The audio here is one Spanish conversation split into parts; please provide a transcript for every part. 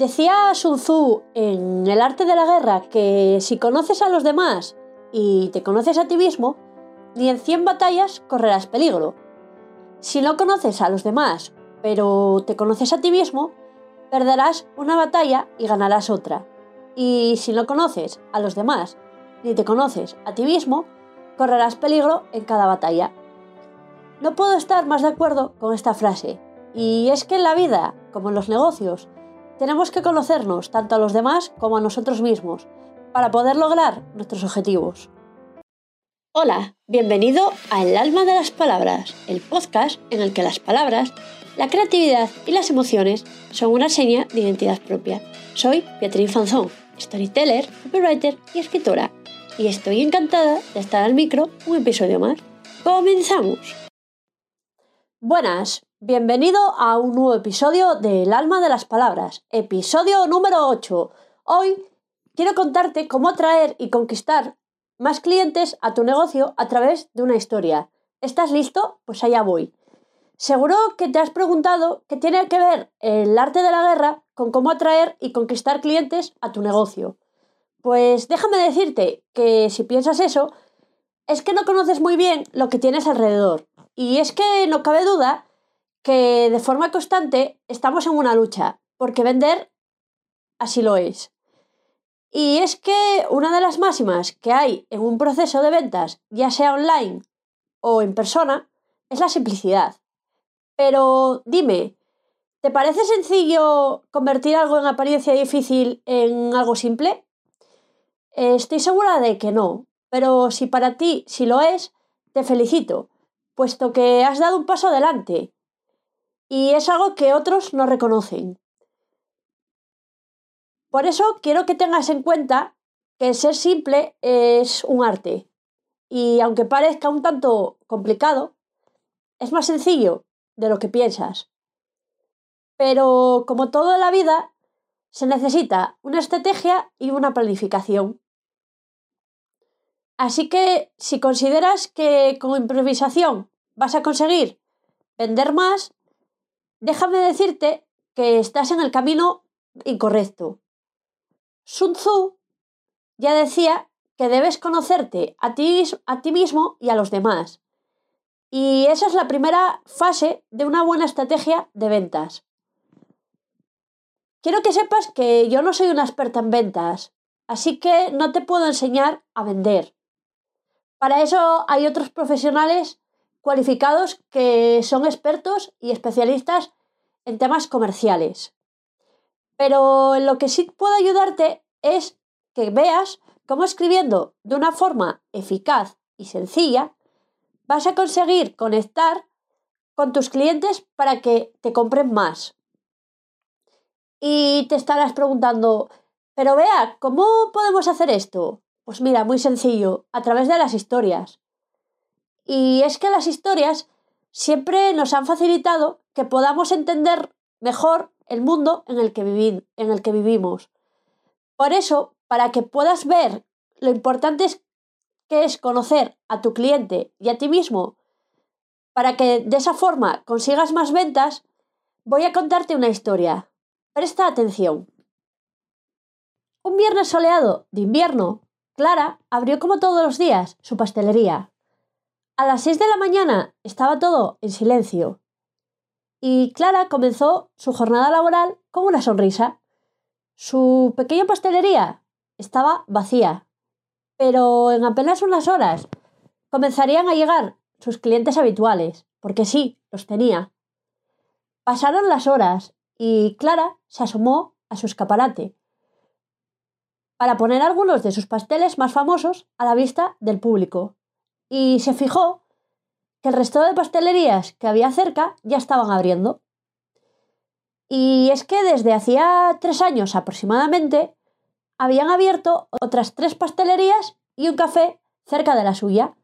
Decía Sun Tzu en El arte de la guerra que si conoces a los demás y te conoces a ti mismo, ni en 100 batallas correrás peligro. Si no conoces a los demás, pero te conoces a ti mismo, perderás una batalla y ganarás otra. Y si no conoces a los demás, ni te conoces a ti mismo, correrás peligro en cada batalla. No puedo estar más de acuerdo con esta frase. Y es que en la vida, como en los negocios, tenemos que conocernos tanto a los demás como a nosotros mismos para poder lograr nuestros objetivos. Hola, bienvenido a El alma de las palabras, el podcast en el que las palabras, la creatividad y las emociones son una seña de identidad propia. Soy Beatriz Fanzón, storyteller, copywriter y escritora, y estoy encantada de estar al micro un episodio más. ¡Comenzamos! Buenas, bienvenido a un nuevo episodio de El alma de las palabras, episodio número 8. Hoy quiero contarte cómo atraer y conquistar más clientes a tu negocio a través de una historia. ¿Estás listo? Pues allá voy. Seguro que te has preguntado qué tiene que ver el arte de la guerra con cómo atraer y conquistar clientes a tu negocio. Pues déjame decirte que si piensas eso, es que no conoces muy bien lo que tienes alrededor. Y es que no cabe duda que de forma constante estamos en una lucha, porque vender así lo es. Y es que una de las máximas que hay en un proceso de ventas, ya sea online o en persona, es la simplicidad. Pero dime, ¿te parece sencillo convertir algo en apariencia difícil en algo simple? Estoy segura de que no, pero si para ti sí lo es, te felicito, puesto que has dado un paso adelante. Y es algo que otros no reconocen. Por eso quiero que tengas en cuenta que ser simple es un arte. Y aunque parezca un tanto complicado, es más sencillo de lo que piensas. Pero como todo en la vida, se necesita una estrategia y una planificación. Así que si consideras que con improvisación vas a conseguir vender más, déjame decirte que estás en el camino incorrecto. Sun Tzu ya decía que debes conocerte a ti, mismo y a los demás. Y esa es la primera fase de una buena estrategia de ventas. Quiero que sepas que yo no soy una experta en ventas, así que no te puedo enseñar a vender. Para eso hay otros profesionales cualificados que son expertos y especialistas en temas comerciales. Pero lo que sí puedo ayudarte es que veas cómo escribiendo de una forma eficaz y sencilla vas a conseguir conectar con tus clientes para que te compren más. Y te estarás preguntando, pero vea, ¿cómo podemos hacer esto? Pues mira, muy sencillo, a través de las historias. Y es que las historias siempre nos han facilitado que podamos entender mejor el mundo en el que, en el que vivimos. Por eso, para que puedas ver lo importante que es conocer a tu cliente y a ti mismo, para que de esa forma consigas más ventas, voy a contarte una historia. Presta atención. Un viernes soleado de invierno, Clara abrió como todos los días su pastelería. A las seis de la mañana estaba todo en silencio. Y Clara comenzó su jornada laboral con una sonrisa. Su pequeña pastelería estaba vacía, pero en apenas unas horas comenzarían a llegar sus clientes habituales, porque sí, los tenía. Pasaron las horas y Clara se asomó a su escaparate para poner algunos de sus pasteles más famosos a la vista del público. Y se fijó que el resto de pastelerías que había cerca ya estaban abriendo. Y es que desde hacía tres años aproximadamente habían abierto otras tres pastelerías y un café cerca de la suya.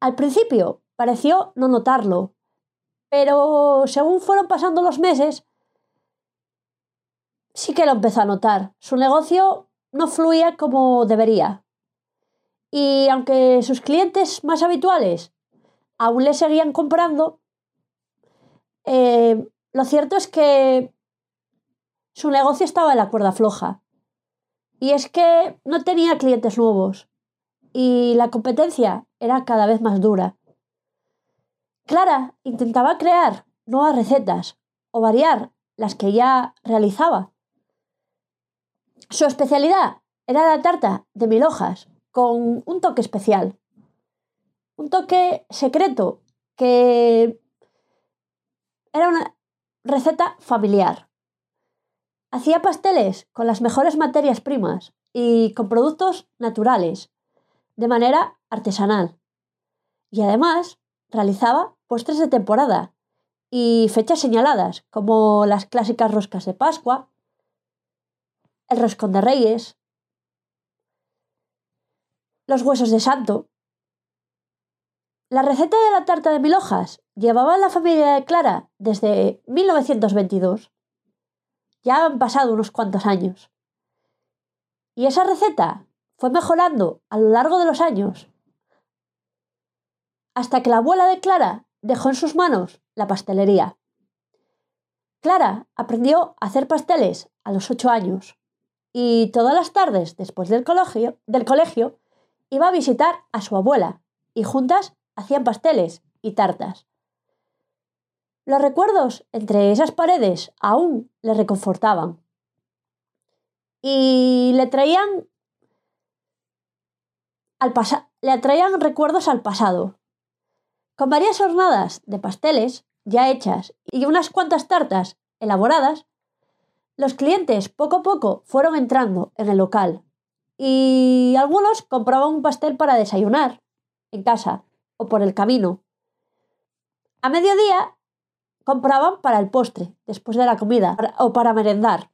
Al principio pareció no notarlo, pero según fueron pasando los meses, sí que lo empezó a notar. Su negocio no fluía como debería. Y aunque sus clientes más habituales aún le seguían comprando, eh, lo cierto es que su negocio estaba en la cuerda floja. Y es que no tenía clientes nuevos y la competencia era cada vez más dura. Clara intentaba crear nuevas recetas o variar las que ya realizaba. Su especialidad era la tarta de mil hojas con un toque especial. Un toque secreto que era una receta familiar. Hacía pasteles con las mejores materias primas y con productos naturales, de manera artesanal. Y además realizaba postres de temporada y fechas señaladas, como las clásicas roscas de Pascua, el roscón de Reyes, los huesos de santo. La receta de la tarta de mil hojas llevaba la familia de Clara desde 1922. Ya han pasado unos cuantos años. Y esa receta fue mejorando a lo largo de los años, hasta que la abuela de Clara dejó en sus manos la pastelería. Clara aprendió a hacer pasteles a los ocho años y todas las tardes después del colegio, iba a visitar a su abuela y juntas hacían pasteles y tartas. Los recuerdos entre esas paredes aún le reconfortaban y le traían al le atraían recuerdos al pasado. Con varias hornadas de pasteles ya hechas y unas cuantas tartas elaboradas, los clientes poco a poco fueron entrando en el local y algunos compraban un pastel para desayunar en casa o por el camino. A mediodía compraban para el postre, después de la comida, o para merendar.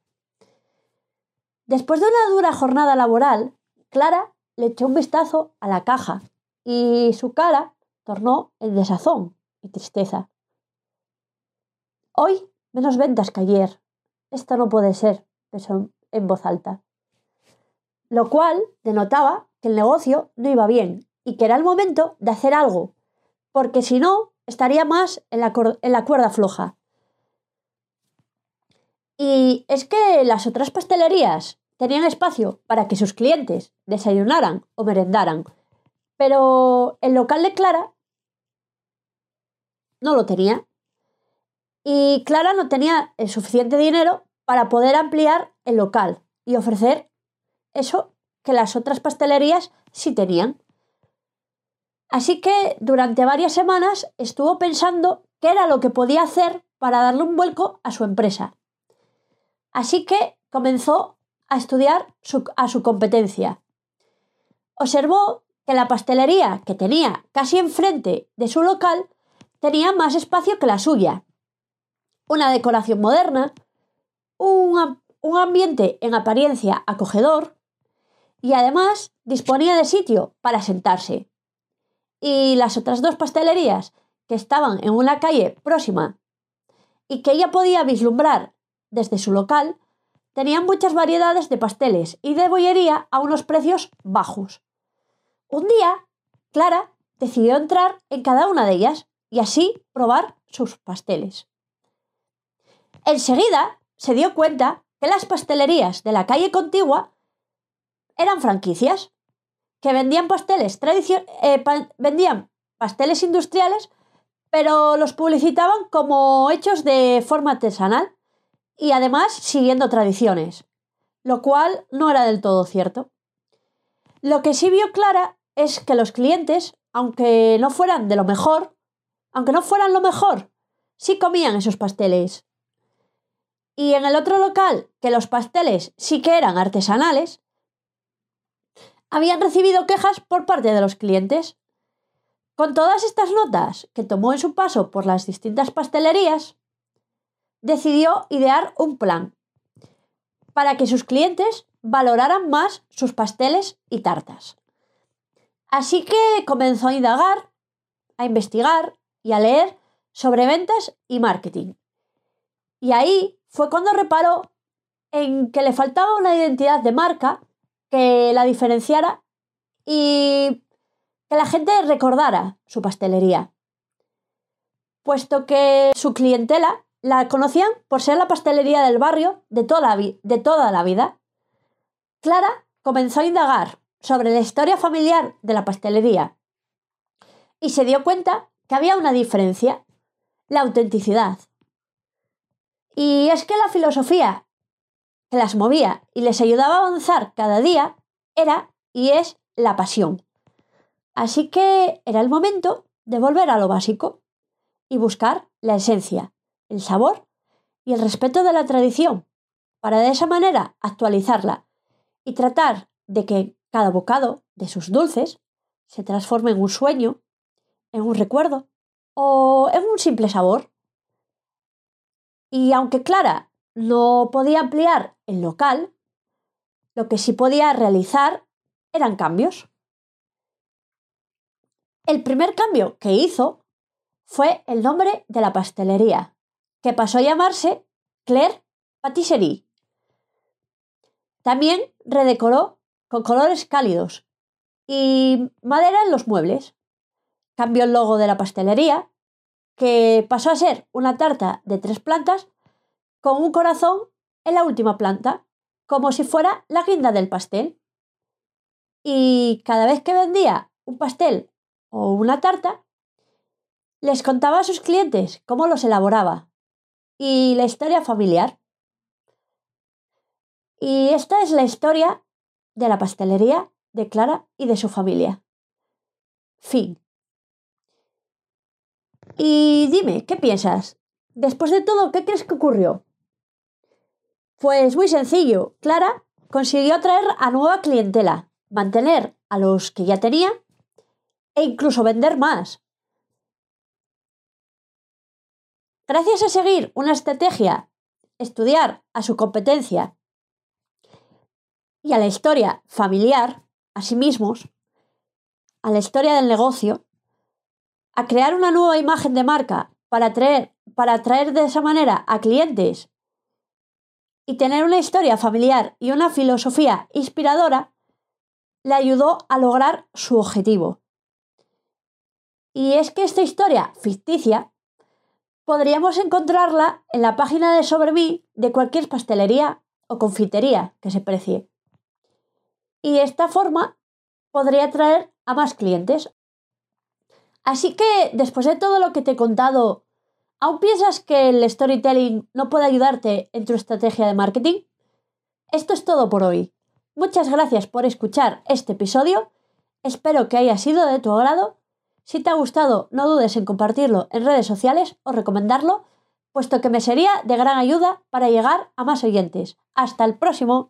Después de una dura jornada laboral, Clara le echó un vistazo a la caja y su cara tornó en desazón y tristeza. Hoy menos ventas que ayer. Esto no puede ser, pensó en voz alta lo cual denotaba que el negocio no iba bien y que era el momento de hacer algo, porque si no, estaría más en la, en la cuerda floja. Y es que las otras pastelerías tenían espacio para que sus clientes desayunaran o merendaran, pero el local de Clara no lo tenía. Y Clara no tenía el suficiente dinero para poder ampliar el local y ofrecer eso que las otras pastelerías sí tenían. Así que durante varias semanas estuvo pensando qué era lo que podía hacer para darle un vuelco a su empresa. Así que comenzó a estudiar a su competencia. Observó que la pastelería que tenía casi enfrente de su local tenía más espacio que la suya. Una decoración moderna, un, un ambiente en apariencia acogedor, y además disponía de sitio para sentarse. Y las otras dos pastelerías que estaban en una calle próxima y que ella podía vislumbrar desde su local, tenían muchas variedades de pasteles y de bollería a unos precios bajos. Un día, Clara decidió entrar en cada una de ellas y así probar sus pasteles. Enseguida se dio cuenta que las pastelerías de la calle contigua eran franquicias que vendían pasteles eh, vendían pasteles industriales, pero los publicitaban como hechos de forma artesanal y además siguiendo tradiciones, lo cual no era del todo cierto. Lo que sí vio Clara es que los clientes, aunque no fueran de lo mejor, aunque no fueran lo mejor, sí comían esos pasteles. Y en el otro local, que los pasteles sí que eran artesanales, habían recibido quejas por parte de los clientes. Con todas estas notas que tomó en su paso por las distintas pastelerías, decidió idear un plan para que sus clientes valoraran más sus pasteles y tartas. Así que comenzó a indagar, a investigar y a leer sobre ventas y marketing. Y ahí fue cuando reparó en que le faltaba una identidad de marca que la diferenciara y que la gente recordara su pastelería. Puesto que su clientela la conocían por ser la pastelería del barrio de toda de toda la vida. Clara comenzó a indagar sobre la historia familiar de la pastelería y se dio cuenta que había una diferencia, la autenticidad. Y es que la filosofía que las movía y les ayudaba a avanzar cada día era y es la pasión. Así que era el momento de volver a lo básico y buscar la esencia, el sabor y el respeto de la tradición, para de esa manera actualizarla y tratar de que cada bocado de sus dulces se transforme en un sueño, en un recuerdo o en un simple sabor. Y aunque Clara no podía ampliar el local, lo que sí podía realizar eran cambios. El primer cambio que hizo fue el nombre de la pastelería, que pasó a llamarse Claire Patisserie. También redecoró con colores cálidos y madera en los muebles. Cambió el logo de la pastelería, que pasó a ser una tarta de tres plantas con un corazón en la última planta, como si fuera la guinda del pastel. Y cada vez que vendía un pastel o una tarta, les contaba a sus clientes cómo los elaboraba y la historia familiar. Y esta es la historia de la pastelería de Clara y de su familia. Fin. Y dime, ¿qué piensas? Después de todo, ¿qué crees que ocurrió? Pues muy sencillo. Clara consiguió atraer a nueva clientela, mantener a los que ya tenía e incluso vender más. Gracias a seguir una estrategia, estudiar a su competencia y a la historia familiar, a sí mismos, a la historia del negocio, a crear una nueva imagen de marca para atraer, para de esa manera a clientes y tener una historia familiar y una filosofía inspiradora, le ayudó a lograr su objetivo. Y es que esta historia ficticia podríamos encontrarla en la página de Sobre mí de cualquier pastelería o confitería que se precie. Y de esta forma podría atraer a más clientes. Así que, después de todo lo que te he contado, ¿aún piensas que el storytelling no puede ayudarte en tu estrategia de marketing? Esto es todo por hoy. Muchas gracias por escuchar este episodio. Espero que haya sido de tu agrado si te ha gustado, no dudes en compartirlo en redes sociales o recomendarlo, puesto que me sería de gran ayuda para llegar a más oyentes. Hasta el próximo.